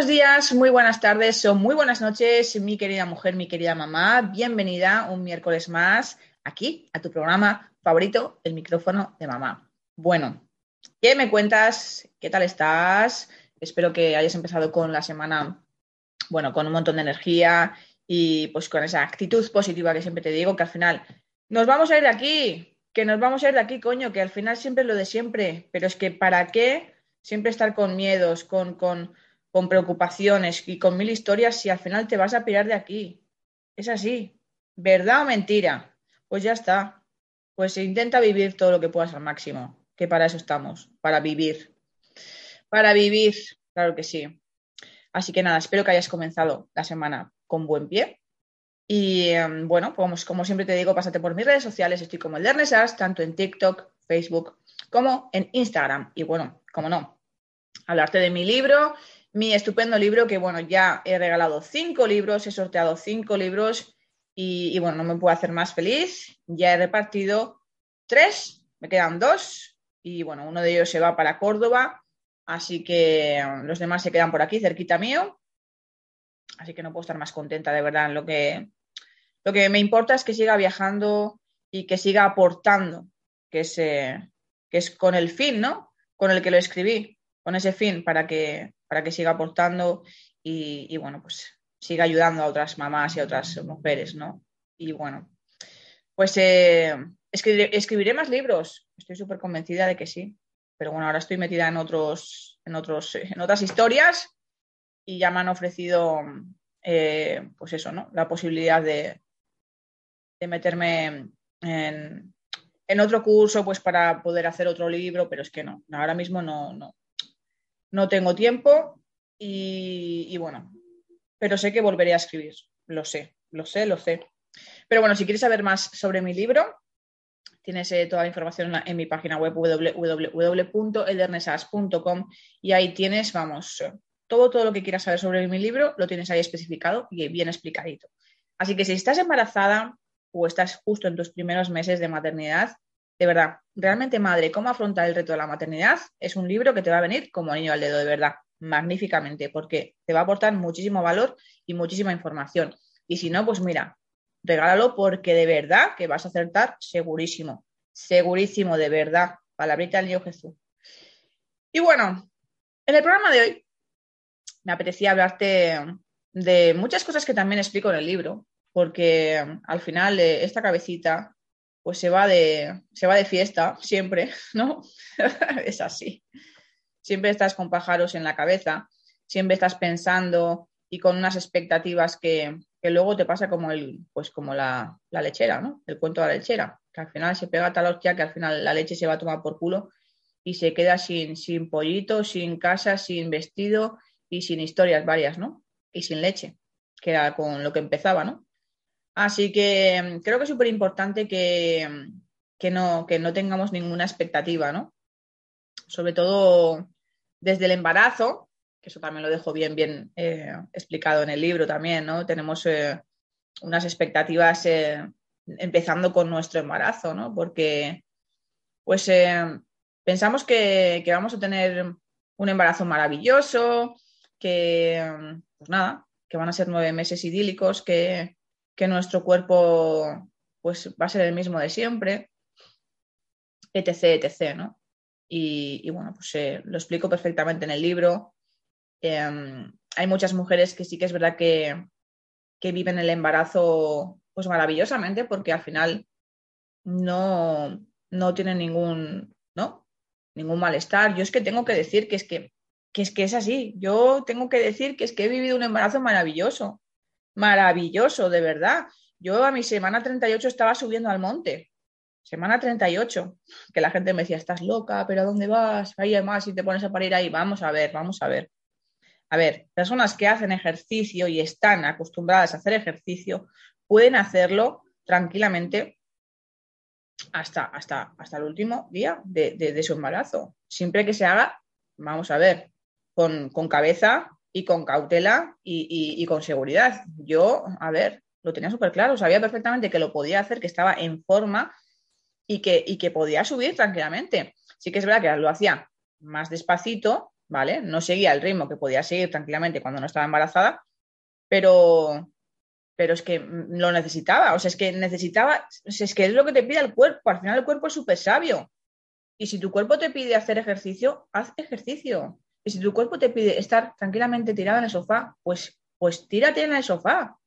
Buenos días, muy buenas tardes o muy buenas noches, mi querida mujer, mi querida mamá. Bienvenida un miércoles más aquí a tu programa favorito, El micrófono de mamá. Bueno, ¿qué me cuentas? ¿Qué tal estás? Espero que hayas empezado con la semana bueno, con un montón de energía y pues con esa actitud positiva que siempre te digo, que al final nos vamos a ir de aquí, que nos vamos a ir de aquí, coño, que al final siempre es lo de siempre, pero es que ¿para qué siempre estar con miedos, con, con, con preocupaciones y con mil historias si al final te vas a pirar de aquí? Es así, ¿verdad o mentira? Pues ya está. Pues intenta vivir todo lo que puedas al máximo, que para eso estamos, para vivir. Para vivir, claro que sí. Así que nada, espero que hayas comenzado la semana con buen pie. Y em, bueno, pues como siempre te digo, pásate por mis redes sociales. Estoy como el Dernesas, tanto en TikTok, Facebook, como en Instagram. Y bueno, como no, hablarte de mi libro, mi estupendo libro, que bueno, ya he regalado cinco libros, he sorteado cinco libros y, bueno, no me puedo hacer más feliz. Ya he repartido tres, me quedan dos y bueno, uno de ellos se va para Córdoba Así que um, los demás se quedan por aquí, cerquita mío. Así que no puedo estar más contenta, de verdad. Lo que, lo que me importa es que siga viajando y que siga aportando, que es, que es con el fin, ¿no? Con el que lo escribí, con ese fin, para que, para que siga aportando y, bueno, pues siga ayudando a otras mamás y a otras mujeres, ¿no? Y bueno, pues eh, escribiré más libros, estoy súper convencida de que sí pero bueno, ahora estoy metida en otros, en otros, en otras historias y ya me han ofrecido, eh, pues eso, ¿no? La posibilidad de, de meterme en, en, otro curso, pues para poder hacer otro libro, pero es que no, ahora mismo no, no, no tengo tiempo y, bueno, pero sé que volveré a escribir, lo sé, lo sé, lo sé. Pero bueno, si quieres saber más sobre mi libro, Tienes eh, toda la información en, mi página web www.eldernesas.com y ahí tienes, vamos, todo, todo lo que quieras saber sobre mi libro lo tienes ahí especificado y bien explicadito. Así que si estás embarazada o estás justo en tus primeros meses de maternidad, de verdad, realmente madre, cómo afrontar el reto de la maternidad es un libro que te va a venir como niño al dedo, de verdad, magníficamente, porque te va a aportar muchísimo valor y muchísima información. Y si no, pues mira, regálalo porque de verdad que vas a acertar segurísimo, segurísimo, de verdad. Palabrita del niño Jesús. Y bueno, en el programa de hoy me apetecía hablarte de muchas cosas que también explico en el libro, porque al final eh, esta cabecita pues se va de, se va de fiesta siempre, ¿no? es así. Siempre estás con pájaros en la cabeza, siempre estás pensando y con unas expectativas que, que luego te pasa como el, pues como la, lechera, ¿no? El cuento de la lechera, que al final se pega tal hostia que al final la leche se va a tomar por culo y se queda sin, sin pollito, sin casa, sin vestido y sin historias varias, ¿no? Y sin leche, que era con lo que empezaba, ¿no? Así que mm, creo que es súper importante que, mm, que, no, que no tengamos ninguna expectativa, ¿no? Sobre todo desde el embarazo, que eso también lo dejo bien, bien eh, explicado en el libro también, ¿no? Tenemos eh, unas expectativas eh, empezando con nuestro embarazo, ¿no? Porque, pues, pensamos que, vamos a tener un embarazo maravilloso, que, pues nada, que van a ser nueve meses idílicos, que, que nuestro cuerpo, pues, va a ser el mismo de siempre, etc., etc., ¿no? Y, bueno, pues lo explico perfectamente en el libro Em, hay muchas mujeres que sí que es verdad que, que viven el embarazo pues maravillosamente porque al final no, no tienen ningún, ¿no? ningún malestar. Yo es que tengo que decir que es que, que es que es así. Yo tengo que decir que es que he vivido un embarazo maravilloso. Maravilloso, de verdad. Yo a mi semana 38 estaba subiendo al monte. Semana 38, que la gente me decía, estás loca, pero ¿a dónde vas? Ahí más y te pones a parir ahí. Vamos a ver, vamos a ver. A ver, personas que hacen ejercicio y están acostumbradas a hacer ejercicio pueden hacerlo tranquilamente hasta, hasta, hasta el último día de, su embarazo. Siempre que se haga, vamos a ver, con, cabeza y con cautela y, con seguridad. Yo, a ver, lo tenía súper claro, sabía perfectamente que lo podía hacer, que estaba en forma y que, y que podía subir tranquilamente. Sí que es verdad que lo hacía más despacito, ¿vale? No seguía el ritmo que podía seguir tranquilamente cuando no estaba embarazada, pero, pero es que lo necesitaba, o sea, es que necesitaba, es que es lo que te pide el cuerpo, al final el cuerpo es súper sabio. Y si tu cuerpo te pide hacer ejercicio, haz ejercicio. Y si tu cuerpo te pide estar tranquilamente tirado en el sofá, pues, pues tírate en el sofá.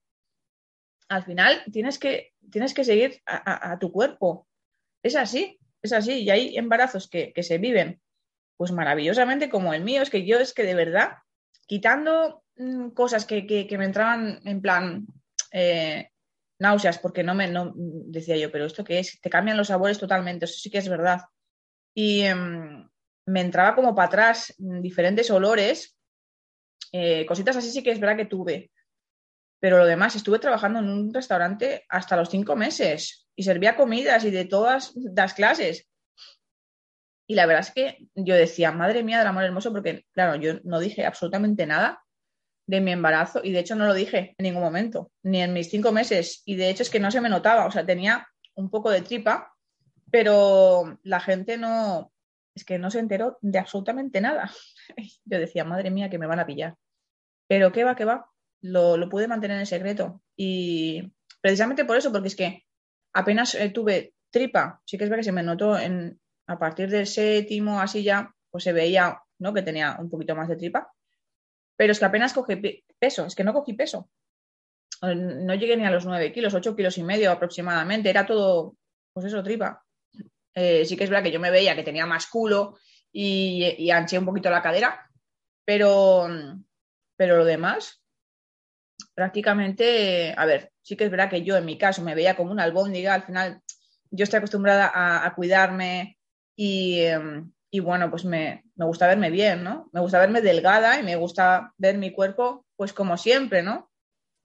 Al final tienes que, tienes que seguir a, tu cuerpo. Es así, es así. Y hay embarazos que, se viven pues maravillosamente como el mío. Es que yo es que de verdad, quitando mm, cosas que, que me entraban en plan, eh, náuseas porque no me no, decía yo, pero esto qué es, te cambian los sabores totalmente, eso sí que es verdad. Y em, me entraba como para atrás diferentes olores, eh, cositas así sí que es verdad que tuve. Pero lo demás, estuve trabajando en un restaurante hasta los cinco meses y servía comidas y de todas las clases. Y la verdad es que yo decía, madre mía del amor hermoso, porque claro, yo no dije absolutamente nada de mi embarazo y de hecho no lo dije en ningún momento, ni en mis cinco meses y de hecho es que no se me notaba, o sea, tenía un poco de tripa, pero la gente no, es que no se enteró de absolutamente nada. Yo decía, madre mía, que me van a pillar. Pero qué va, qué va, lo, lo pude mantener en secreto y precisamente por eso, porque es que apenas eh, tuve tripa, sí que es verdad que se me notó en, a partir del séptimo, así ya, pues se veía ¿no? que tenía un poquito más de tripa pero es que apenas cogí peso, es que no cogí peso. No llegué ni a los 9 kilos, 8 kilos y medio aproximadamente, era todo, pues eso, tripa. Eh, sí que es verdad que yo me veía que tenía más culo y, anché un poquito la cadera, pero, pero lo demás, prácticamente, a ver, sí que es verdad que yo en mi caso me veía como una albóndiga, al final yo estoy acostumbrada a, cuidarme y, em, y bueno, pues me, gusta verme bien, ¿no? Me gusta verme delgada y me gusta ver mi cuerpo, pues como siempre, ¿no?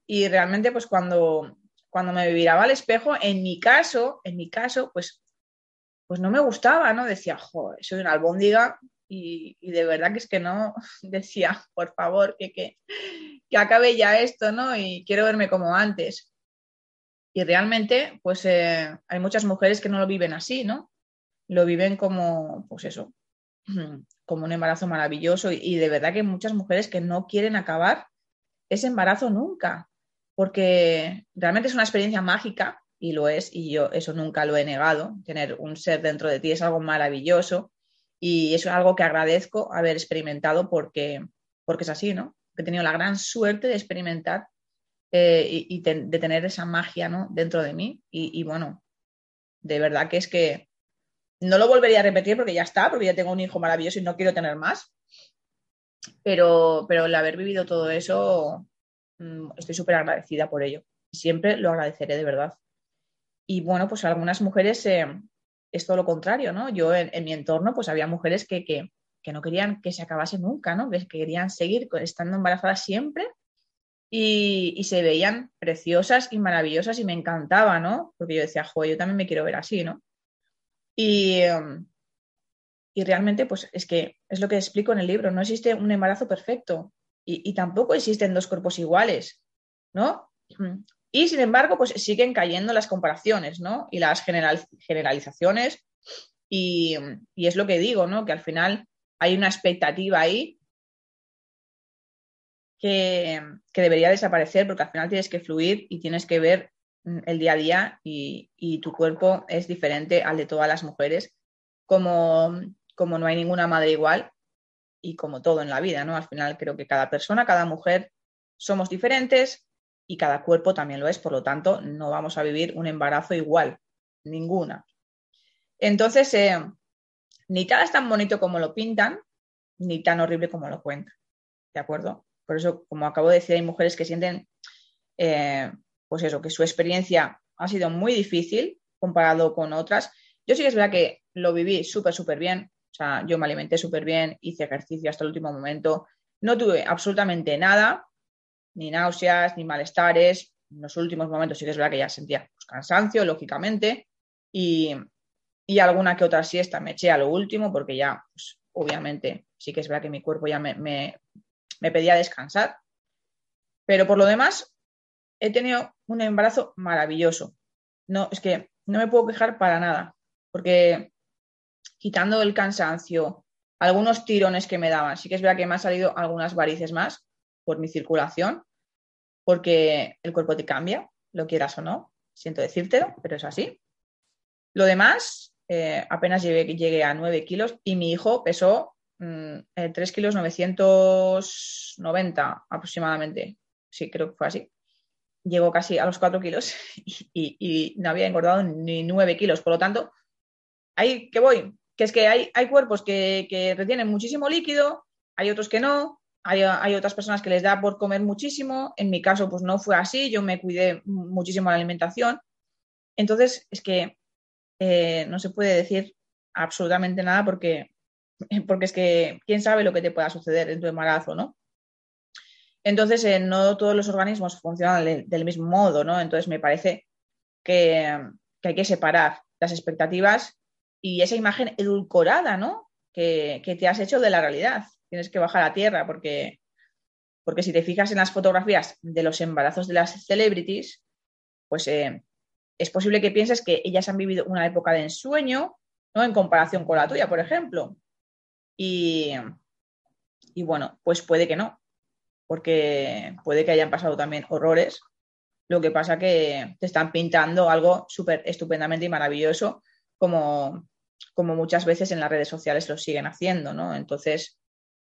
Y realmente, pues cuando, cuando me miraba al espejo, en mi caso, en mi caso, pues, pues no me gustaba, ¿no? Decía, joder, soy una albóndiga y, de verdad que es que no, decía, por favor, que, que, que, acabe ya esto, ¿no? Y quiero verme como antes. Y realmente, pues eh, hay muchas mujeres que no lo viven así, ¿no? Lo viven como, pues eso, como un embarazo maravilloso y, de verdad que hay muchas mujeres que no quieren acabar ese embarazo nunca, porque realmente es una experiencia mágica y lo es, y yo eso nunca lo he negado, tener un ser dentro de ti es algo maravilloso y es algo que agradezco haber experimentado porque, porque es así, ¿no? He tenido la gran suerte de experimentar eh, y, de tener esa magia ¿no? dentro de mí y bueno, de verdad que es que no lo volvería a repetir porque ya está, porque ya tengo un hijo maravilloso y no quiero tener más. Pero, pero el haber vivido todo eso, mm, estoy súper agradecida por ello. Siempre lo agradeceré de verdad. Y bueno, pues algunas mujeres eh, es todo lo contrario, ¿no? Yo en, mi entorno, pues había mujeres que, que, no querían que se acabase nunca, ¿no? Que querían seguir estando embarazadas siempre y, y, se veían preciosas y maravillosas y me encantaba, ¿no? Porque yo decía, joder, yo también me quiero ver así, ¿no? Em, y, realmente, pues es que es lo que explico en el libro, no existe un embarazo perfecto y, tampoco existen dos cuerpos iguales, ¿no? Y sin embargo, pues siguen cayendo las comparaciones, ¿no? Y las generalizaciones. Y, es lo que digo, ¿no? Que al final hay una expectativa ahí que, que, debería desaparecer porque al final tienes que fluir y tienes que ver el día a día y, tu cuerpo es diferente al de todas las mujeres. Como, como no hay ninguna madre igual, y como todo en la vida, ¿no? Al final creo que cada persona, cada mujer somos diferentes y cada cuerpo también lo es, por lo tanto, no vamos a vivir un embarazo igual, ninguna. Entonces, eh, ni tal es tan bonito como lo pintan, ni tan horrible como lo cuentan, ¿de acuerdo? Por eso, como acabo de decir, hay mujeres que sienten, eh, pues eso, que su experiencia ha sido muy difícil comparado con otras. Yo sí que es verdad que lo viví súper, súper bien. O sea, yo me alimenté súper bien, hice ejercicio hasta el último momento. No tuve absolutamente nada, ni náuseas, ni malestares. En los últimos momentos sí que es verdad que ya sentía pues, cansancio, lógicamente, y, alguna que otra siesta me eché a lo último porque ya, pues, obviamente, sí que es verdad que mi cuerpo ya me, me pedía descansar. Pero por lo demás, he tenido un embarazo maravilloso. No, es que no me puedo quejar para nada, porque quitando el cansancio, algunos tirones que me daban, sí que es verdad que me han salido algunas varices más por mi circulación, porque el cuerpo te cambia, lo quieras o no, siento decírtelo, pero es así. Lo demás, eh, apenas llegué, a 9 kilos y mi hijo pesó 3 mm, eh, kilos 990 aproximadamente. Sí, creo que fue así. Llegó casi a los 4 kilos y, no había engordado ni 9 kilos. Por lo tanto, ahí que voy, que es que hay, hay cuerpos que, retienen muchísimo líquido, hay otros que no, hay, otras personas que les da por comer muchísimo. En mi caso, pues no fue así, yo me cuidé muchísimo la alimentación. Entonces, es que eh, no se puede decir absolutamente nada porque porque es que quién sabe lo que te pueda suceder en tu embarazo, ¿no? Entonces, eh, no todos los organismos funcionan del mismo modo, ¿no? Entonces, me parece que, hay que separar las expectativas y esa imagen edulcorada, ¿no? Que, te has hecho de la realidad. Tienes que bajar a tierra porque, porque si te fijas en las fotografías de los embarazos de las celebrities, pues eh, es posible que pienses que ellas han vivido una época de ensueño, ¿no? En comparación con la tuya, por ejemplo. Y, bueno, pues puede que no, porque puede que hayan pasado también horrores. Lo que pasa que te están pintando algo súper estupendamente y maravilloso, como, como muchas veces en las redes sociales lo siguen haciendo, ¿no? Entonces,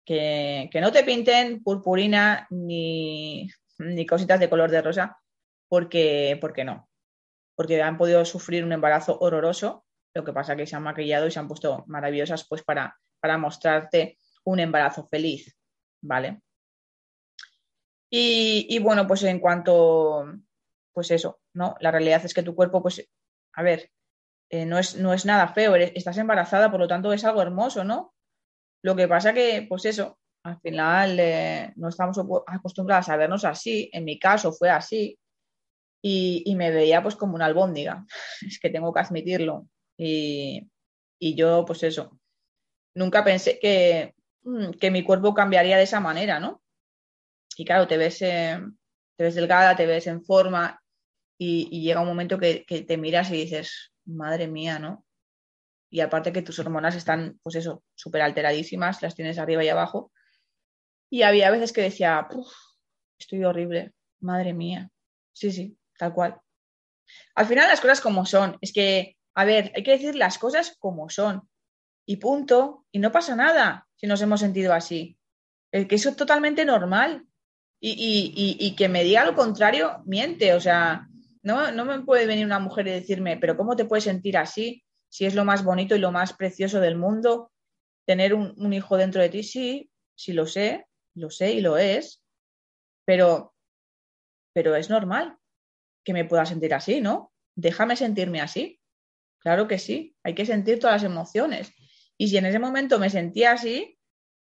que, no te pinten purpurina ni, ni, cositas de color de rosa, porque, porque no. Porque han podido sufrir un embarazo horroroso, lo que pasa que se han maquillado y se han puesto maravillosas pues para para mostrarte un embarazo feliz, ¿vale? Y, bueno, pues en cuanto, pues eso, ¿no? La realidad es que tu cuerpo, pues, a ver, eh, no, es, no es nada feo, estás embarazada, por lo tanto es algo hermoso, ¿no? Lo que pasa que, pues eso, al final eh, no estamos acostumbradas a vernos así, en mi caso fue así, y, me veía pues como una albóndiga, es que tengo que admitirlo. Y, y yo, pues eso, nunca pensé mm, que, mi cuerpo cambiaría de esa manera, ¿no? Y claro, te ves, eh, te ves delgada, te ves en forma y, llega un momento que, te miras y dices, madre mía, ¿no? Y aparte que tus hormonas están, pues eso, súper alteradísimas, las tienes arriba y abajo. Y había veces que decía, estoy horrible, madre mía. Sí, sí, tal cual. Al final las cosas como son. Es que, a ver, hay que decir las cosas como son y punto. Y no pasa nada si nos hemos sentido así. Es que eso es totalmente normal. Y, que me diga lo contrario, miente. O sea, no, no me puede venir una mujer y decirme, pero ¿cómo te puedes sentir así? Si es lo más bonito y lo más precioso del mundo, tener un, hijo dentro de ti, sí, sí lo sé, lo sé y lo es, pero, pero es normal que me pueda sentir así, ¿no? Déjame sentirme así. Claro que sí, hay que sentir todas las emociones. Y si en ese momento me sentía así,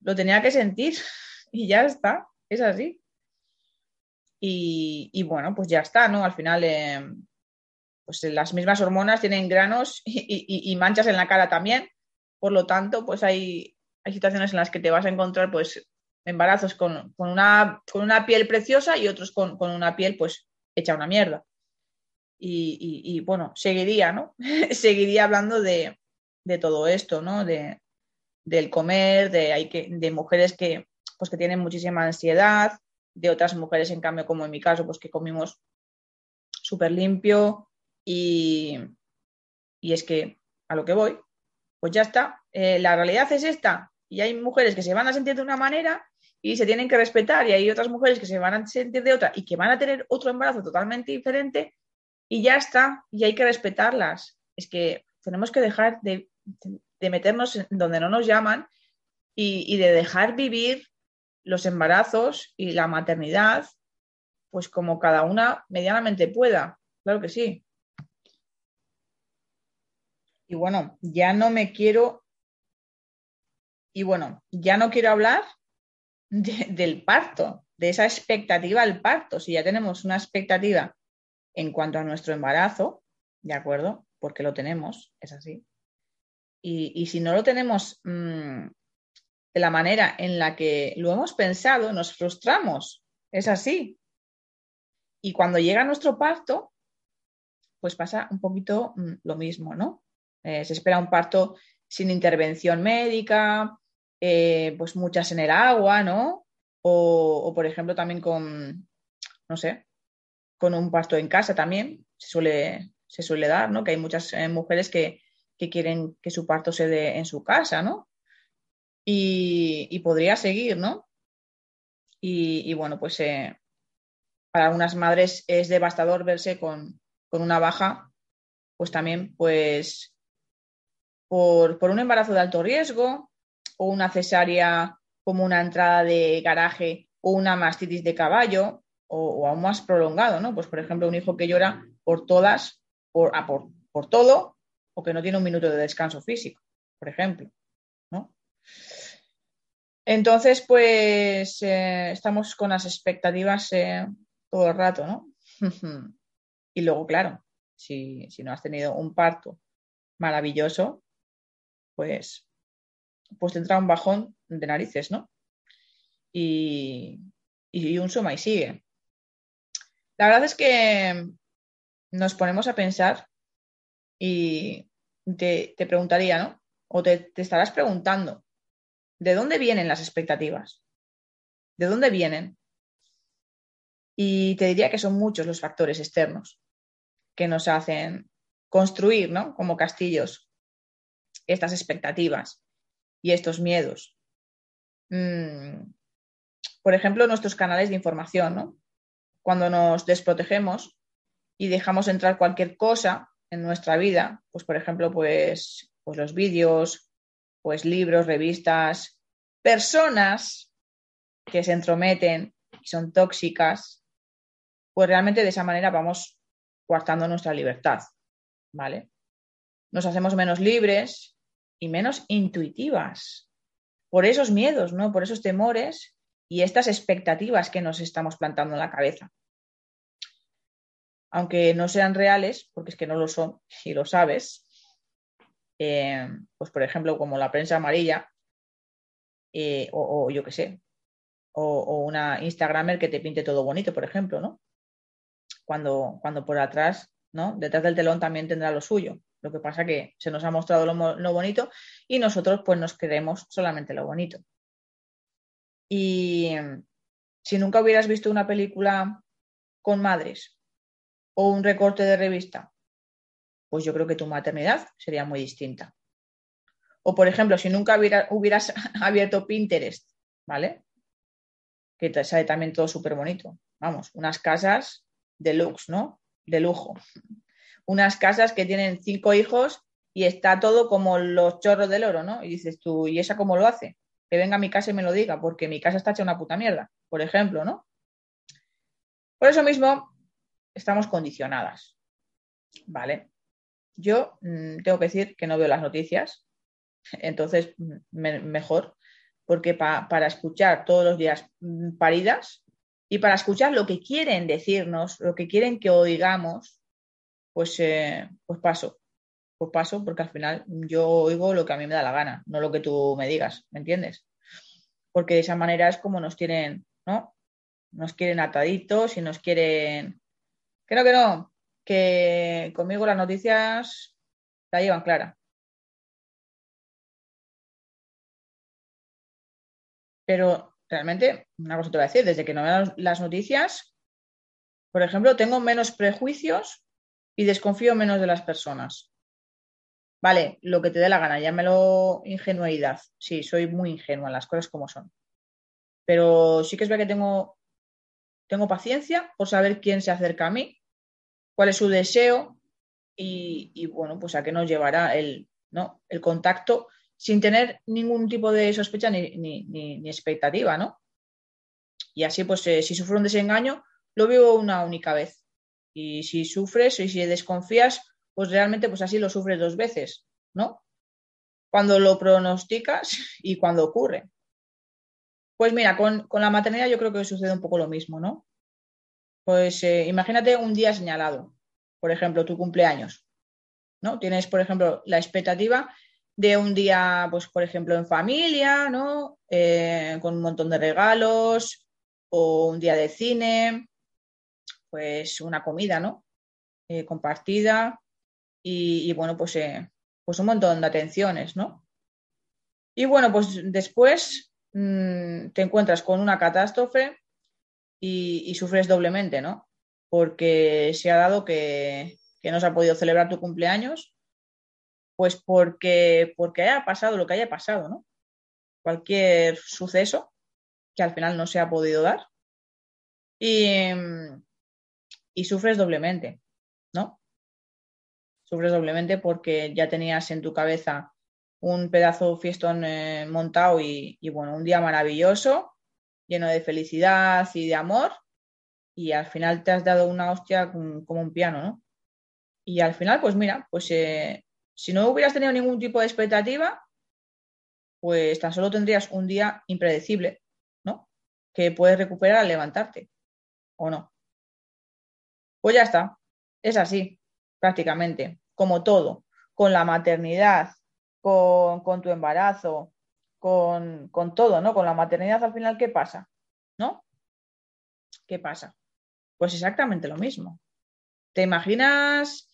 lo tenía que sentir y ya está, es así. Y, bueno, pues ya está, ¿no? Al final, eh, pues las mismas hormonas tienen granos y, manchas en la cara también. Por lo tanto, pues hay, hay situaciones en las que te vas a encontrar, pues, embarazos con, una, con una, piel preciosa y otros con, una piel, pues, hecha una mierda. Y, bueno, seguiría, ¿no? seguiría hablando de, de todo esto, ¿no? De, del comer, de, hay que, de mujeres que, pues, que tienen muchísima ansiedad, de otras mujeres, en cambio, como en mi caso, pues que comimos súper limpio y, y, es que a lo que voy, pues ya está. Eh, la realidad es esta, Y hay mujeres que se van a sentir de una manera y se tienen que respetar y hay otras mujeres que se van a sentir de otra y que van a tener otro embarazo totalmente diferente y ya está, y hay que respetarlas. Es que tenemos que dejar de, meternos en donde no nos llaman y, de dejar vivir los embarazos y la maternidad, pues como cada una medianamente pueda. Claro que sí. Y bueno, ya no me quiero, y bueno, ya no quiero hablar del parto, de esa expectativa al parto. Si ya tenemos una expectativa en cuanto a nuestro embarazo, ¿de acuerdo? Porque lo tenemos, es así. Y, si no lo tenemos mm, de la manera en la que lo hemos pensado, nos frustramos, es así. Y cuando llega nuestro parto, pues pasa un poquito mm, lo mismo, ¿no? Eh, se espera un parto sin intervención médica, eh, pues muchas en el agua, ¿no? O, por ejemplo, también con, no sé, con un parto en casa también se suele, se suele dar, ¿no? Que hay muchas eh, mujeres que, quieren que su parto se dé en su casa, ¿no? Y, podría seguir, ¿no? Y, bueno, pues para algunas madres es devastador verse con, con una baja, pues también, pues por, un embarazo de alto riesgo o una cesárea como una entrada de garaje o una mastitis de caballo o, aún más prolongado, ¿no? Pues por ejemplo, un hijo que llora por todas, por, ah, por, todo o que no tiene un minuto de descanso físico, por ejemplo, ¿no? Entonces, pues eh, estamos con las expectativas eh, todo el rato, ¿no? y luego, claro, si, si, no has tenido un parto maravilloso, pues, pues tendrá un bajón de narices, ¿no? Y, un suma y sigue. La verdad es que nos ponemos a pensar y te, preguntaría, ¿no? O te, te estarás preguntando, ¿de dónde vienen las expectativas? ¿De dónde vienen? Y te diría que son muchos los factores externos que nos hacen construir, ¿no? Como castillos estas expectativas y estos miedos. Mm, por ejemplo, nuestros canales de información, ¿no? Cuando nos desprotegemos y dejamos entrar cualquier cosa en nuestra vida, pues por ejemplo, pues, pues los vídeos, pues libros, revistas, personas que se entrometen y son tóxicas, pues realmente de esa manera vamos coartando nuestra libertad, ¿vale? Nos hacemos menos libres y menos intuitivas por esos miedos, ¿no? Por esos temores y estas expectativas que nos estamos plantando en la cabeza. Aunque no sean reales, porque es que no lo son, si lo sabes, eh, pues por ejemplo, como la prensa amarilla, eh, o, yo qué sé, o, o, una Instagramer que te pinte todo bonito, por ejemplo, ¿no? Cuando, cuando por atrás, ¿no? Detrás del telón también tendrá lo suyo. Lo que pasa que se nos ha mostrado lo, bonito y nosotros pues nos queremos solamente lo bonito. Y si nunca hubieras visto una película con madres o un recorte de revista, pues yo creo que tu maternidad sería muy distinta. O, por ejemplo, si nunca hubieras abierto Pinterest, ¿vale? Que te sale también todo súper bonito. Vamos, unas casas de lux, ¿no? De lujo unas casas que tienen cinco hijos y está todo como los chorros del oro, ¿no? Y dices tú, ¿y esa cómo lo hace? Que venga a mi casa y me lo diga, porque mi casa está hecha una puta mierda, por ejemplo, ¿no? Por eso mismo, estamos condicionadas, ¿vale? Yo mm, tengo que decir que no veo las noticias, entonces mm, mejor, porque para escuchar todos los días mm, paridas y para escuchar lo que quieren decirnos, lo que quieren que oigamos, pues, eh, pues paso. Pues paso porque al final yo oigo lo que a mí me da la gana, no lo que tú me digas, ¿me entiendes? Porque de esa manera es como nos quieren, ¿no? Nos quieren ataditos y nos quieren... Creo que no, que conmigo las noticias la llevan clara. Pero realmente, una cosa te voy a decir, desde que no veo las noticias, por ejemplo, tengo menos prejuicios y desconfío menos de las personas. vale, lo que te dé la gana, llámelo ingenuidad. Sí, soy muy ingenua, las cosas como son. Pero sí que es verdad que tengo, tengo paciencia por saber quién se acerca a mí, cuál es su deseo y, bueno, pues a qué nos llevará el, ¿no? el contacto sin tener ningún tipo de sospecha ni, ni, expectativa, ¿no? Y así, pues, eh, si sufro un desengaño, lo veo una única vez. Y si sufres y si desconfías, pues realmente, pues así lo sufres dos veces, ¿no? Cuando lo pronosticas y cuando ocurre. Pues mira, con, la maternidad yo creo que sucede un poco lo mismo, ¿no? Pues eh, imagínate un día señalado, por ejemplo, tu cumpleaños, ¿no? Tienes, por ejemplo, la expectativa de un día, pues, por ejemplo, en familia, ¿no? Eh, con un montón de regalos, o un día de cine, pues una comida, ¿no? Eh, compartida y, bueno, pues, pues un montón de atenciones, ¿no? Y bueno, pues después Mm, te encuentras con una catástrofe y, sufres doblemente, ¿no? Porque se ha dado que, no se ha podido celebrar tu cumpleaños, pues porque, porque haya pasado lo que haya pasado, ¿no? Cualquier suceso que al final no se ha podido dar y, y sufres doblemente, ¿no? Sufres doblemente porque ya tenías en tu cabeza un pedazo fiestón eh, montado y, bueno, un día maravilloso, lleno de felicidad y de amor, y al final te has dado una hostia como, un piano, ¿no? Y al final, pues mira, pues eh, si no hubieras tenido ningún tipo de expectativa, pues tan solo tendrías un día impredecible, ¿no? Que puedes recuperar al levantarte, ¿o no? Pues ya está, es así, prácticamente, como todo, con la maternidad, con, tu embarazo, con, todo, ¿no? Con la maternidad al final, ¿qué pasa? ¿No? ¿Qué pasa? Pues exactamente lo mismo. ¿Te imaginas,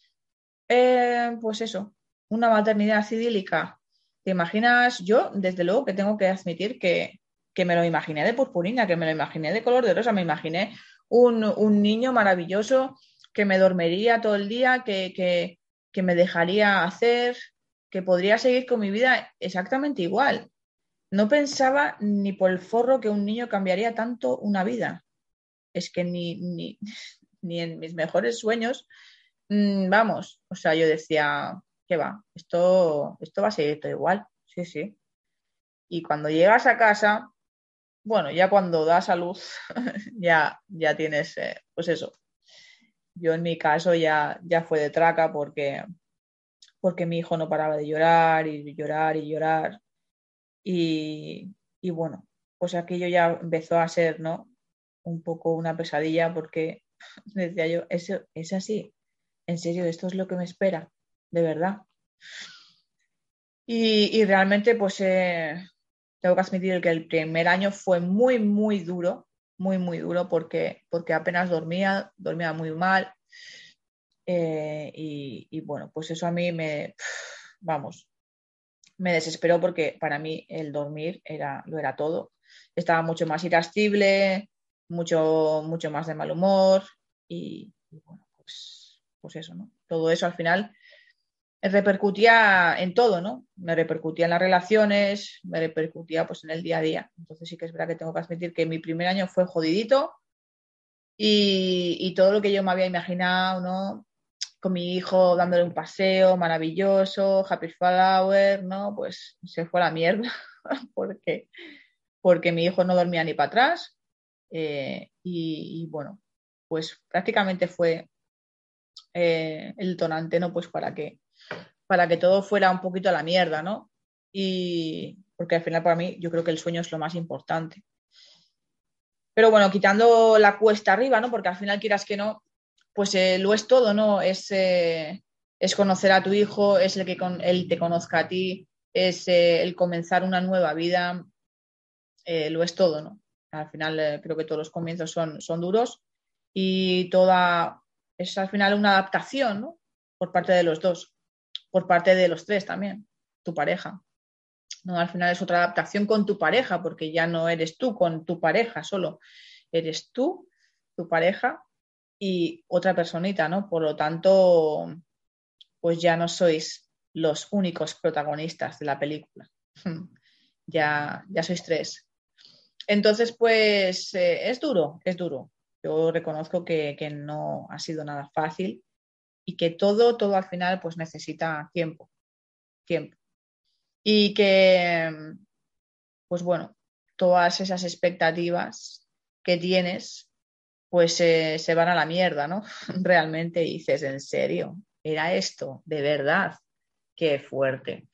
eh, pues eso, una maternidad idílica? ¿Te imaginas? Yo, desde luego, que tengo que admitir que, me lo imaginé de purpurina, que me lo imaginé de color de rosa, me imaginé un, niño maravilloso que me dormiría todo el día, que, que me dejaría hacer, que podría seguir con mi vida exactamente igual. No pensaba ni por el forro que un niño cambiaría tanto una vida. Es que ni, ni, en mis mejores sueños, mm, vamos, o sea, yo decía, ¿qué va? Esto, esto va a seguir todo igual. Sí, sí. Y cuando llegas a casa, bueno, ya cuando das a luz, ya, ya tienes, eh, pues eso. Yo en mi caso ya, ya fue de traca porque porque mi hijo no paraba de llorar y llorar y llorar. Y, bueno, pues aquello ya empezó a ser, ¿no? Un poco una pesadilla porque decía yo, eso es así, en serio, esto es lo que me espera, de verdad. Y, realmente, pues eh, tengo que admitir que el primer año fue muy, muy duro, muy, muy duro porque, porque apenas dormía, dormía muy mal. Eh, y, bueno, pues eso a mí me, vamos, me desesperó porque para mí el dormir era, lo era todo. Estaba mucho más irascible, mucho, mucho más de mal humor y, bueno, pues, pues eso, ¿no? Todo eso al final repercutía en todo, ¿no? Me repercutía en las relaciones, me repercutía pues en el día a día. Entonces sí que es verdad que tengo que admitir que mi primer año fue jodidito y, todo lo que yo me había imaginado, ¿no? con mi hijo dándole un paseo maravilloso, happy flower, ¿no? Pues se fue a la mierda porque, porque mi hijo no dormía ni para atrás eh, y, bueno, pues prácticamente fue eh, el tonante, ¿no? Pues para que, para que todo fuera un poquito a la mierda, ¿no? Y porque al final para mí yo creo que el sueño es lo más importante. Pero bueno, quitando la cuesta arriba, ¿no? Porque al final quieras que no, pues eh, lo es todo, ¿no? Es, eh, es, conocer a tu hijo, es el que él te conozca a ti, es eh, el comenzar una nueva vida, lo es todo, ¿no? Al final creo que todos los comienzos son, son duros y toda es al final una adaptación, ¿no? Por parte de los dos, por parte de los tres también, tu pareja. No, al final es otra adaptación con tu pareja, porque ya no eres tú con tu pareja solo, eres tú, tu pareja y otra personita, ¿no? Por lo tanto, pues ya no sois los únicos protagonistas de la película. ya, ya sois tres. Entonces, pues eh, es duro, es duro. Yo reconozco que, que, no ha sido nada fácil y que todo, todo al final, pues necesita tiempo, tiempo. Y que, pues bueno, todas esas expectativas que tienes, pues eh, se van a la mierda, ¿no? Realmente dices, ¿en serio? ¿Era esto? ¿De verdad? Qué fuerte.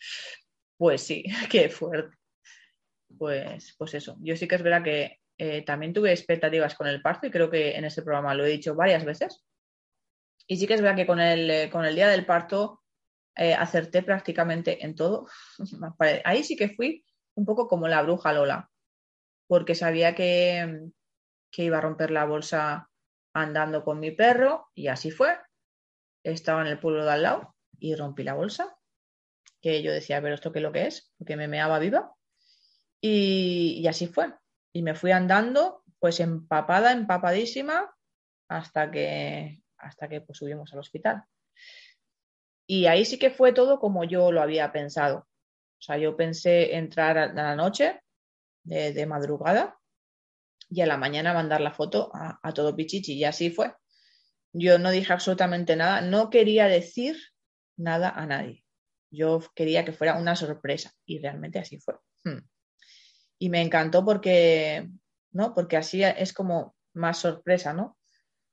Pues sí, qué fuerte. Pues, pues eso. Yo sí que es verdad que eh, también tuve expectativas con el parto y creo que en este programa lo he dicho varias veces. Y sí que es verdad que con el, eh, con el día del parto acerté prácticamente en todo. Ahí sí que fui un poco como la bruja Lola porque sabía que, iba a romper la bolsa andando con mi perro y así fue. Estaba en el pueblo de al lado y rompí la bolsa, que yo decía, pero esto qué es lo que es, porque me meaba viva. Y, así fue. Y me fui andando, pues empapada, empapadísima, hasta que, hasta que pues, subimos al hospital. Y ahí sí que fue todo como yo lo había pensado. O sea, yo pensé entrar a la noche, de, madrugada y a la mañana mandar la foto a, todo Pichichi. Y así fue. Yo no dije absolutamente nada, no quería decir nada a nadie. Yo quería que fuera una sorpresa y realmente así fue. Hmm. Y me encantó porque, ¿no? Porque así es como más sorpresa, ¿no?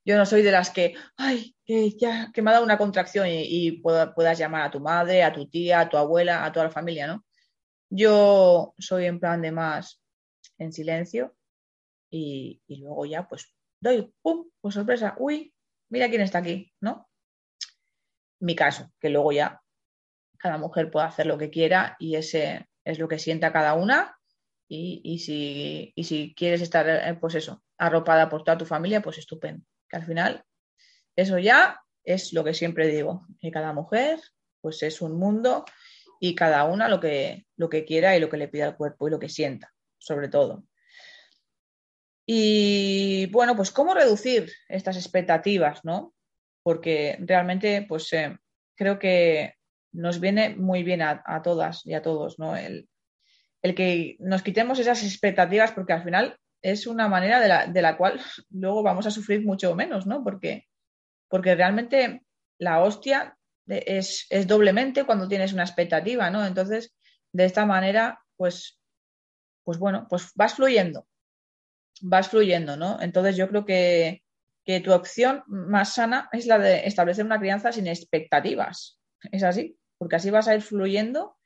Yo no soy de las que, ay, que ya, que me ha dado una contracción y, puedas llamar a tu madre, a tu tía, a tu abuela, a toda la familia, ¿no? Yo soy en plan de más, en silencio y, luego ya pues doy, ¡pum! Pues sorpresa, uy, mira quién está aquí, ¿no? Mi caso, que luego ya cada mujer puede hacer lo que quiera y ese es lo que sienta cada una y, si, si, quieres estar, eh, pues eso, arropada por toda tu familia, pues estupendo. Al final, eso ya es lo que siempre digo, que cada mujer, pues es un mundo y cada una lo que, lo que quiera y lo que le pida al cuerpo y lo que sienta sobre todo. Y bueno, pues cómo reducir estas expectativas, ¿no? Porque realmente, pues eh, creo que nos viene muy bien a, todas y a todos, ¿no? El, que nos quitemos esas expectativas, porque al final es una manera de la, de la cual luego vamos a sufrir mucho menos, ¿no? Porque, porque realmente la hostia es, es doblemente cuando tienes una expectativa, ¿no? Entonces, de esta manera, pues pues bueno, pues vas fluyendo, vas fluyendo, ¿no? Entonces yo creo que, tu opción más sana es la de establecer una crianza sin expectativas. Es así, porque así vas a ir fluyendo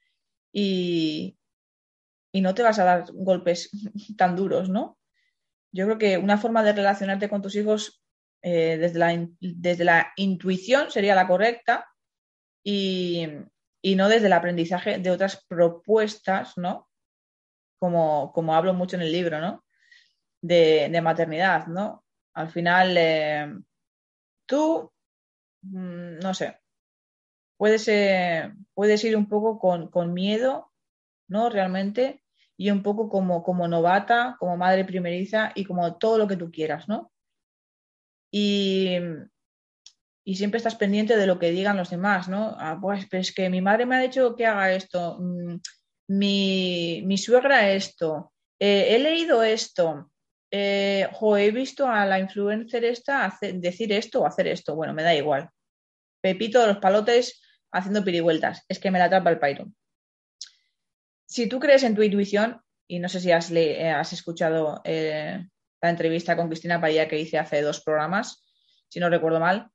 y, y no te vas a dar golpes tan duros, ¿no? Yo creo que una forma de relacionarte con tus hijos eh, desde, la, desde, la, intuición sería la correcta y, y, no desde el aprendizaje de otras propuestas, ¿no? como, hablo mucho en el libro, ¿no? De, maternidad, ¿no? Al final, eh, tú, mm, no sé, puedes, eh, puedes ir un poco con, miedo, ¿no? Realmente, y un poco como, como novata, como madre primeriza y como todo lo que tú quieras, ¿no? Y, y siempre estás pendiente de lo que digan los demás, ¿no? Ah, pues, es que mi madre me ha dicho que haga esto. Mm, mi, suegra esto, eh, he leído esto, eh, he visto a la influencer esta decir esto o hacer esto. Bueno, me da igual. Pepito de los palotes haciendo pirivueltas. Es que me la atrapa el Python. Si tú crees en tu intuición, y no sé si has, eh, escuchado la entrevista con Cristina Padilla que hice hace dos programas, si no recuerdo mal,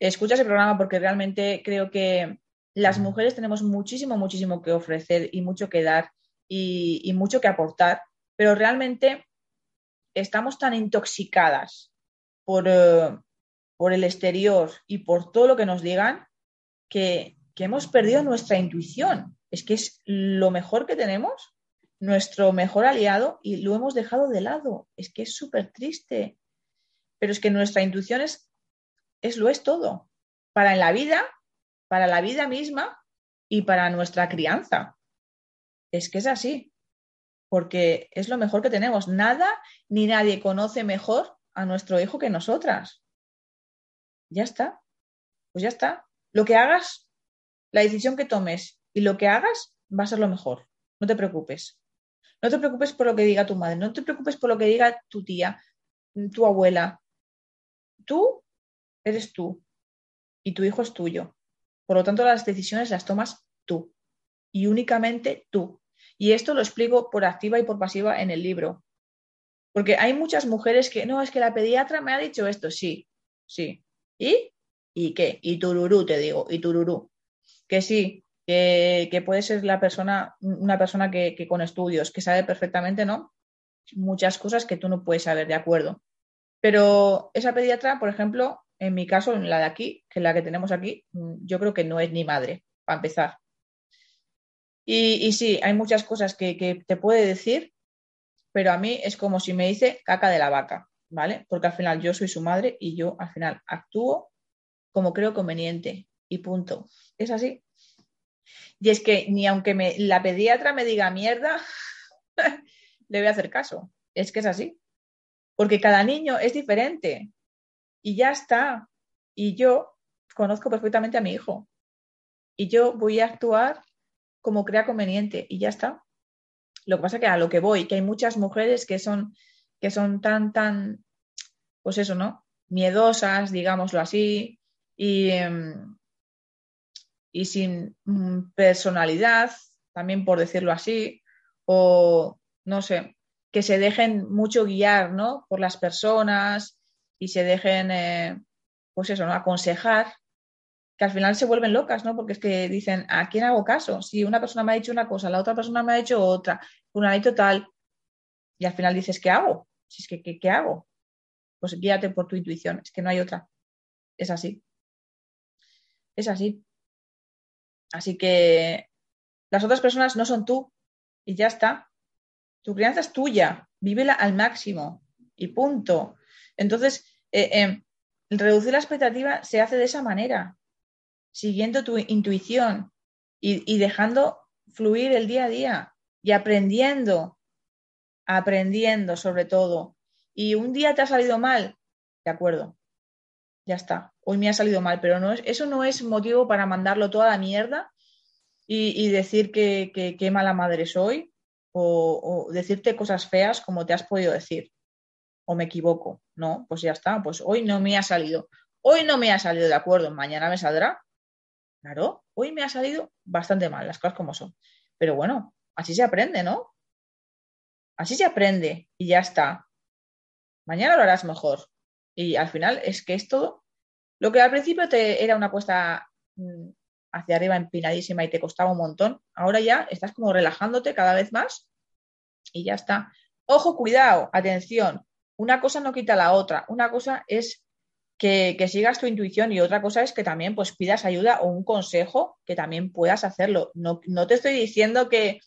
escucha ese programa porque realmente creo que las mujeres tenemos muchísimo, muchísimo que ofrecer y mucho que dar y, mucho que aportar, pero realmente estamos tan intoxicadas por, eh, por, el exterior y por todo lo que nos digan que, que hemos perdido nuestra intuición. Es que es lo mejor que tenemos, nuestro mejor aliado y lo hemos dejado de lado. Es que es súper triste. Pero es que nuestra intuición es, es lo es todo. Para en la vida para la vida misma y para nuestra crianza. Es que es así, porque es lo mejor que tenemos. Nada ni nadie conoce mejor a nuestro hijo que nosotras. Ya está, pues ya está. Lo que hagas, la decisión que tomes y lo que hagas va a ser lo mejor. No te preocupes. No te preocupes por lo que diga tu madre, no te preocupes por lo que diga tu tía, tu abuela. Tú eres tú y tu hijo es tuyo. Por lo tanto, las decisiones las tomas tú y únicamente tú. Y esto lo explico por activa y por pasiva en el libro. Porque hay muchas mujeres que, no, es que la pediatra me ha dicho esto, sí, sí. ¿Y? ¿Y qué? Y tururú, te digo, y tururú. Que sí, que, puede ser la persona, una persona que, que, con estudios, que sabe perfectamente, ¿no? Muchas cosas que tú no puedes saber, de acuerdo. Pero esa pediatra, por ejemplo, en mi caso, en la de aquí, que es la que tenemos aquí, yo creo que no es ni madre, para empezar. Y, sí, hay muchas cosas que, te puede decir, pero a mí es como si me dice caca de la vaca, ¿vale? Porque al final yo soy su madre y yo al final actúo como creo conveniente y punto. Es así. Y es que ni aunque me, la pediatra me diga mierda, le voy a hacer caso. Es que es así. Porque cada niño es diferente. Y ya está. Y yo conozco perfectamente a mi hijo. Y yo voy a actuar como crea conveniente y ya está. Lo que pasa que a lo que voy, que hay muchas mujeres que son, que son tan, tan, pues eso, ¿no? Miedosas, digámoslo así, y, em, y sin mm, personalidad, también por decirlo así, o no sé, que se dejen mucho guiar, ¿no? Por las personas y se dejen, eh, pues eso, ¿no? Aconsejar que al final se vuelven locas, ¿no? Porque es que dicen, ¿a quién hago caso? Si una persona me ha dicho una cosa, la otra persona me ha dicho otra, una dicho tal, y al final dices, ¿qué hago? Si es que, ¿qué, hago? Pues guíate por tu intuición, es que no hay otra. Es así. Es así. Así que las otras personas no son tú y ya está. Tu crianza es tuya, vívela al máximo y punto. Entonces, eh, eh, reducir la expectativa se hace de esa manera siguiendo tu intuición y, dejando fluir el día a día y aprendiendo, aprendiendo sobre todo. Y un día te ha salido mal, de acuerdo, ya está, hoy me ha salido mal, pero no es, eso no es motivo para mandarlo toda la mierda y, decir que, qué mala madre soy o, o, decirte cosas feas como te has podido decir. O me equivoco, no, pues ya está, pues hoy no me ha salido. Hoy no me ha salido de acuerdo, mañana me saldrá. Claro, hoy me ha salido bastante mal, las cosas como son. Pero bueno, así se aprende, ¿no? Así se aprende y ya está. Mañana lo harás mejor. Y al final es que es todo. Lo que al principio te era una cuesta mm, hacia arriba empinadísima y te costaba un montón, ahora ya estás como relajándote cada vez más y ya está. Ojo, cuidado, atención. Una cosa no quita la otra. Una cosa es que, sigas tu intuición y otra cosa es que también pues pidas ayuda o un consejo que también puedas hacerlo. No, te estoy diciendo que,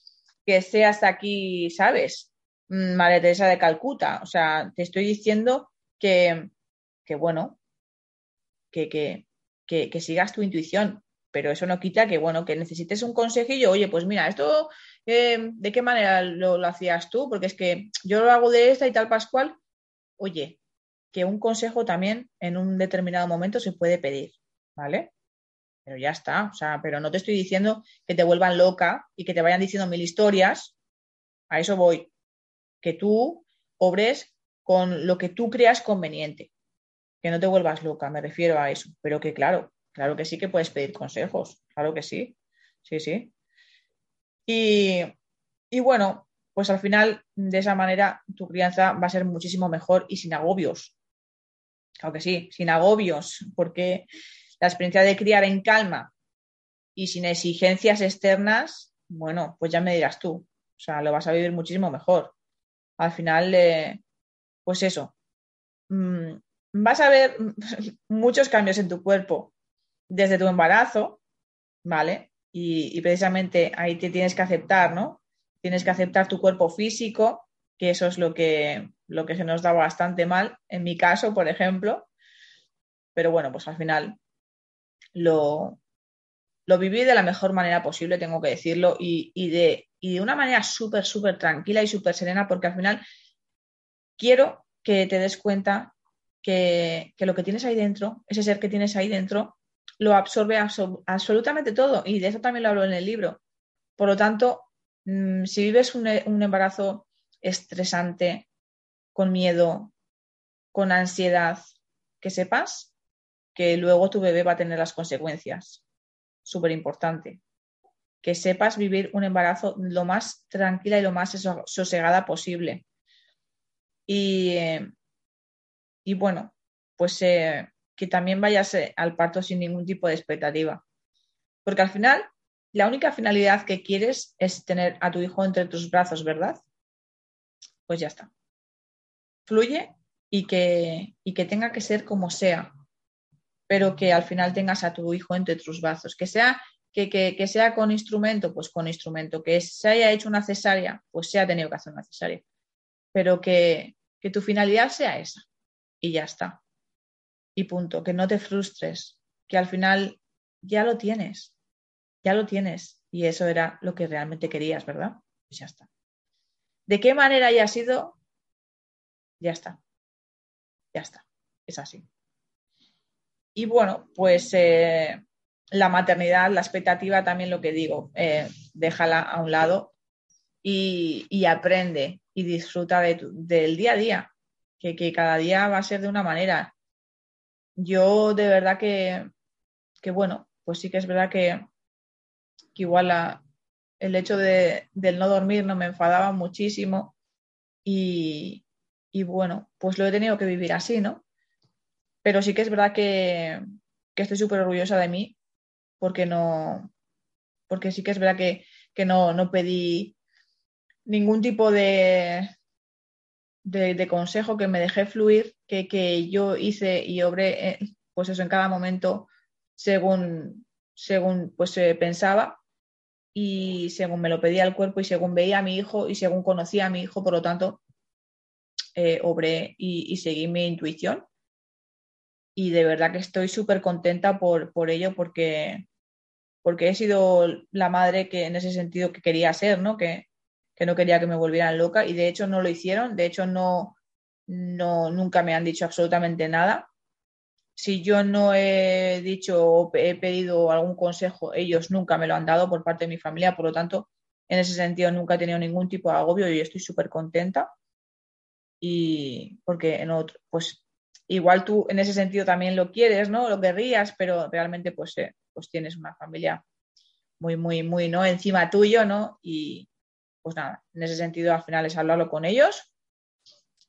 seas aquí, ¿sabes? Mm, María Teresa de Calcuta. O sea, te estoy diciendo que, bueno, que, que, sigas tu intuición. Pero eso no quita que, bueno, que necesites un consejillo. Oye, pues mira, esto, eh, ¿de qué manera lo, lo hacías tú? Porque es que yo lo hago de esta y tal, Pascual. Oye, que un consejo también en un determinado momento se puede pedir, ¿vale? Pero ya está, o sea, pero no te estoy diciendo que te vuelvan loca y que te vayan diciendo mil historias, a eso voy, que tú obres con lo que tú creas conveniente, que no te vuelvas loca, me refiero a eso, pero que claro, claro que sí que puedes pedir consejos, claro que sí, sí, sí. Y, y bueno, pues al final de esa manera tu crianza va a ser muchísimo mejor y sin agobios, Claro que sí, sin agobios, porque la experiencia de criar en calma y sin exigencias externas, bueno, pues ya me dirás tú. O sea, lo vas a vivir muchísimo mejor. Al final, eh, pues eso, mm, vas a ver muchos cambios en tu cuerpo desde tu embarazo, ¿vale? Y, y, precisamente ahí te tienes que aceptar, ¿no? Tienes que aceptar tu cuerpo físico, que eso es lo que, lo que se nos da bastante mal, en mi caso, por ejemplo. Pero bueno, pues al final lo, lo viví de la mejor manera posible, tengo que decirlo, y, de, de una manera súper, súper tranquila y súper serena, porque al final quiero que te des cuenta que, lo que tienes ahí dentro, ese ser que tienes ahí dentro, lo absorbe absolutamente todo y de eso también lo hablo en el libro. Por lo tanto, mm, si vives un, un embarazo estresante, con miedo, con ansiedad, que sepas que luego tu bebé va a tener las consecuencias. Súper importante. Que sepas vivir un embarazo lo más tranquila y lo más sosegada posible. Y, y bueno, pues eh, que también vayas eh, al parto sin ningún tipo de expectativa. Porque al final, la única finalidad que quieres es tener a tu hijo entre tus brazos, ¿verdad? Pues ya está. Fluye y que, y que tenga que ser como sea, pero que al final tengas a tu hijo entre tus brazos. Que sea, que, que, sea con instrumento, pues con instrumento. Que se haya hecho una cesárea, pues se ha tenido que hacer una cesárea. Pero que, que tu finalidad sea esa. Y ya está. Y punto. Que no te frustres. Que al final ya lo tienes. Ya lo tienes. Y eso era lo que realmente querías, ¿verdad? Pues ya está. ¿De qué manera haya sido? Ya está. Ya está, es así. Y bueno, pues eh, la maternidad, la expectativa, también lo que digo, eh, déjala a un lado y, aprende y disfruta del día a día, que, cada día va a ser de una manera. Yo de verdad que, que bueno, pues sí que es verdad que, igual el hecho de, del no dormir no me enfadaba muchísimo y, y bueno, pues lo he tenido que vivir así, ¿no? Pero sí que es verdad que, estoy súper orgullosa de mí porque no, porque sí que es verdad que, no, pedí ningún tipo de, de, consejo, que me dejé fluir, que, yo hice y obré, eh, pues eso, en cada momento según, según pues eh, pensaba y según me lo pedía el cuerpo y según veía a mi hijo y según conocía a mi hijo, por lo tanto, eh, obré y, seguí mi intuición. Y de verdad que estoy súper contenta por, por ello porque, porque he sido la madre que en ese sentido que quería ser, ¿no? Que, que no quería que me volvieran loca y de hecho no lo hicieron, de hecho no, no nunca me han dicho absolutamente nada. Si yo no he dicho o he pedido algún consejo, ellos nunca me lo han dado por parte de mi familia, por lo tanto, en ese sentido nunca he tenido ningún tipo de agobio y estoy súper contenta y porque en otro, pues igual tú en ese sentido también lo quieres, ¿no? Lo querrías, pero realmente pues, eh, pues tienes una familia muy, muy, muy, ¿no? Encima tuyo, ¿no? Y pues nada, en ese sentido al final es hablarlo con ellos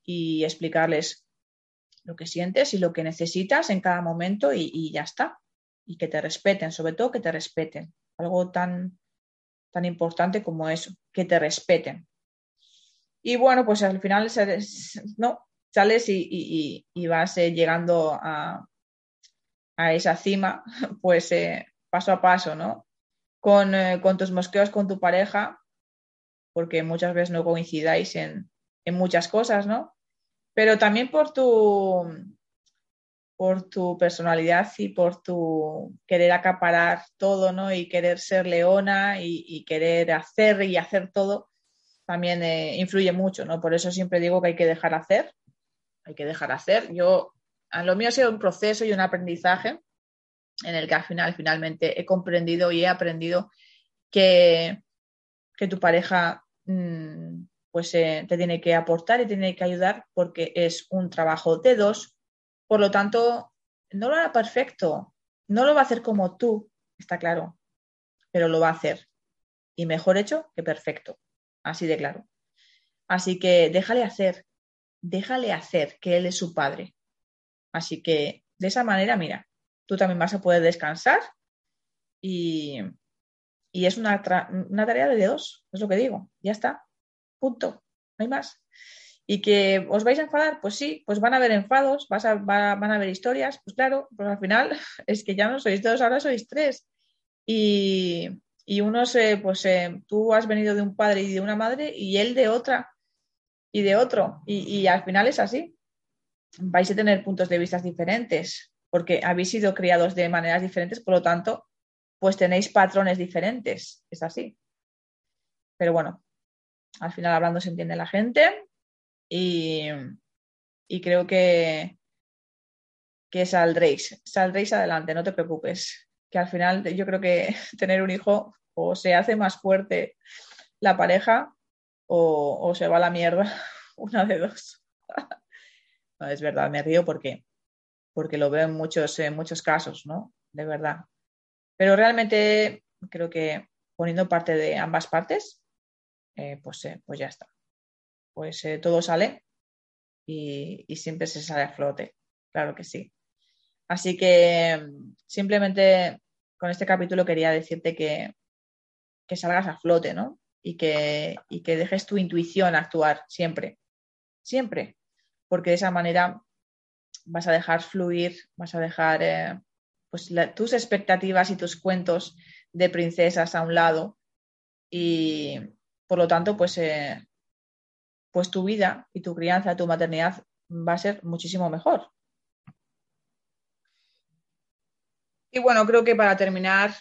y explicarles lo que sientes y lo que necesitas en cada momento y, ya está. Y que te respeten, sobre todo que te respeten. Algo tan, tan importante como eso, que te respeten. Y bueno, pues al final sales y, vas eh, llegando a, esa cima, pues eh, paso a paso, ¿no? Con, eh, con, tus mosqueos con tu pareja, porque muchas veces no coincidáis en, en, muchas cosas, ¿no? Pero también por tu, por tu personalidad y por tu querer acaparar todo, ¿no? Y querer ser leona y, querer hacer y hacer todo, también eh, influye mucho, ¿no? Por eso siempre digo que hay que dejar hacer, hay que dejar hacer. Yo, a lo mío ha sido un proceso y un aprendizaje en el que al final, finalmente he comprendido y he aprendido que, que tu pareja mm, pues eh, te tiene que aportar y tiene que ayudar porque es un trabajo de dos. Por lo tanto, no lo hará perfecto, no lo va a hacer como tú, está claro, pero lo va a hacer. Y mejor hecho que perfecto así de claro. Así que déjale hacer, déjale hacer que él es su padre. Así que de esa manera, mira, tú también vas a poder descansar y, es una, tarea de dos, es lo que digo, ya está, punto, no hay más. Y que os vais a enfadar, pues sí, pues van a haber enfados, vas a, van a haber historias, pues claro, pues al final es que ya no sois dos, ahora sois tres. Y, y uno se, pues eh, tú has venido de un padre y de una madre y él de otra y de otro. Y, al final es así. Vais a tener puntos de vista diferentes porque habéis sido criados de maneras diferentes, por lo tanto, pues tenéis patrones diferentes. Es así. Pero bueno, al final hablando se entiende la gente y, y creo que, que saldréis, saldréis adelante, no te preocupes, que al final yo creo que tener un hijo o se hace más fuerte la pareja o, se va a la mierda, una de dos. es verdad, me río porque, porque lo veo en muchos, en muchos casos, ¿no? De verdad. Pero realmente creo que poniendo parte de ambas partes, eh, pues, eh, pues ya está. Pues eh, todo sale y, y siempre se sale a flote, claro que sí. Así que simplemente con este capítulo quería decirte que, que salgas a flote, ¿no? Y que, y que dejes tu intuición actuar siempre, siempre, porque de esa manera vas a dejar fluir, vas a dejar pues tus expectativas y tus cuentos de princesas a un lado y por lo tanto pues, eh, pues tu vida y tu crianza, tu maternidad va a ser muchísimo mejor. Y bueno, creo que para terminar,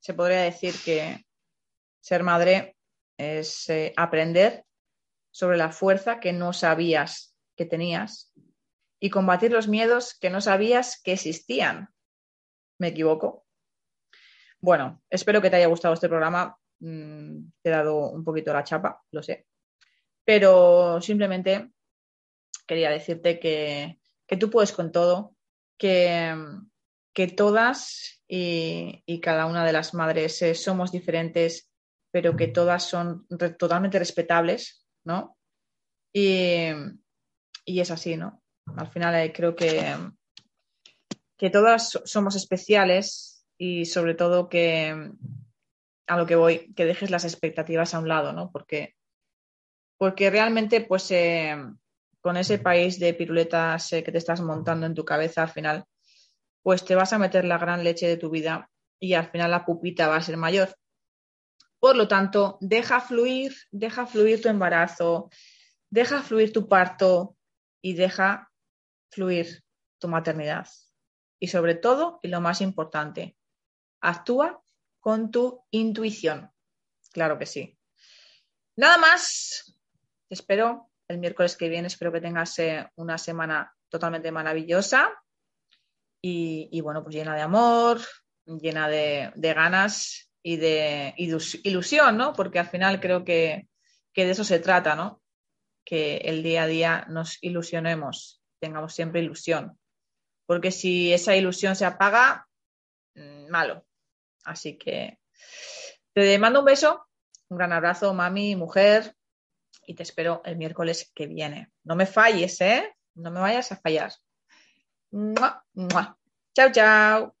se podría decir que ser madre es eh, aprender sobre la fuerza que no sabías que tenías y combatir los miedos que no sabías que existían. ¿Me equivoco? Bueno, espero que te haya gustado este programa. Mm, te he dado un poquito la chapa, lo sé. Pero simplemente quería decirte que, que tú puedes con todo, que, que todas y, cada una de las madres eh, somos diferentes, pero que todas son totalmente respetables, ¿no? Y, es así, ¿no? Al final eh, creo que, que todas somos especiales y sobre todo que a lo que voy, que dejes las expectativas a un lado, ¿no? Porque, porque realmente, pues, eh, con ese país de piruletas que te estás montando en tu cabeza, al final pues te vas a meter la gran leche de tu vida y al final la pupita va a ser mayor. Por lo tanto, deja fluir, deja fluir tu embarazo, deja fluir tu parto y deja fluir tu maternidad. Y sobre todo, y lo más importante, actúa con tu intuición. Claro que sí. Nada más. Te espero el miércoles que viene. Espero que tengas eh, una semana totalmente maravillosa y, bueno, pues llena de amor, llena de, ganas y de ilusión, ¿no? Porque al final creo que, de eso se trata, ¿no? Que el día a día nos ilusionemos, tengamos siempre ilusión porque si esa ilusión se apaga, mm, malo. Así que te mando un beso, un gran abrazo, mami, mujer, y te espero el miércoles que viene. No me falles, ¿eh? No me vayas a fallar. ¡Mua! ¡Mua! Chao, chao.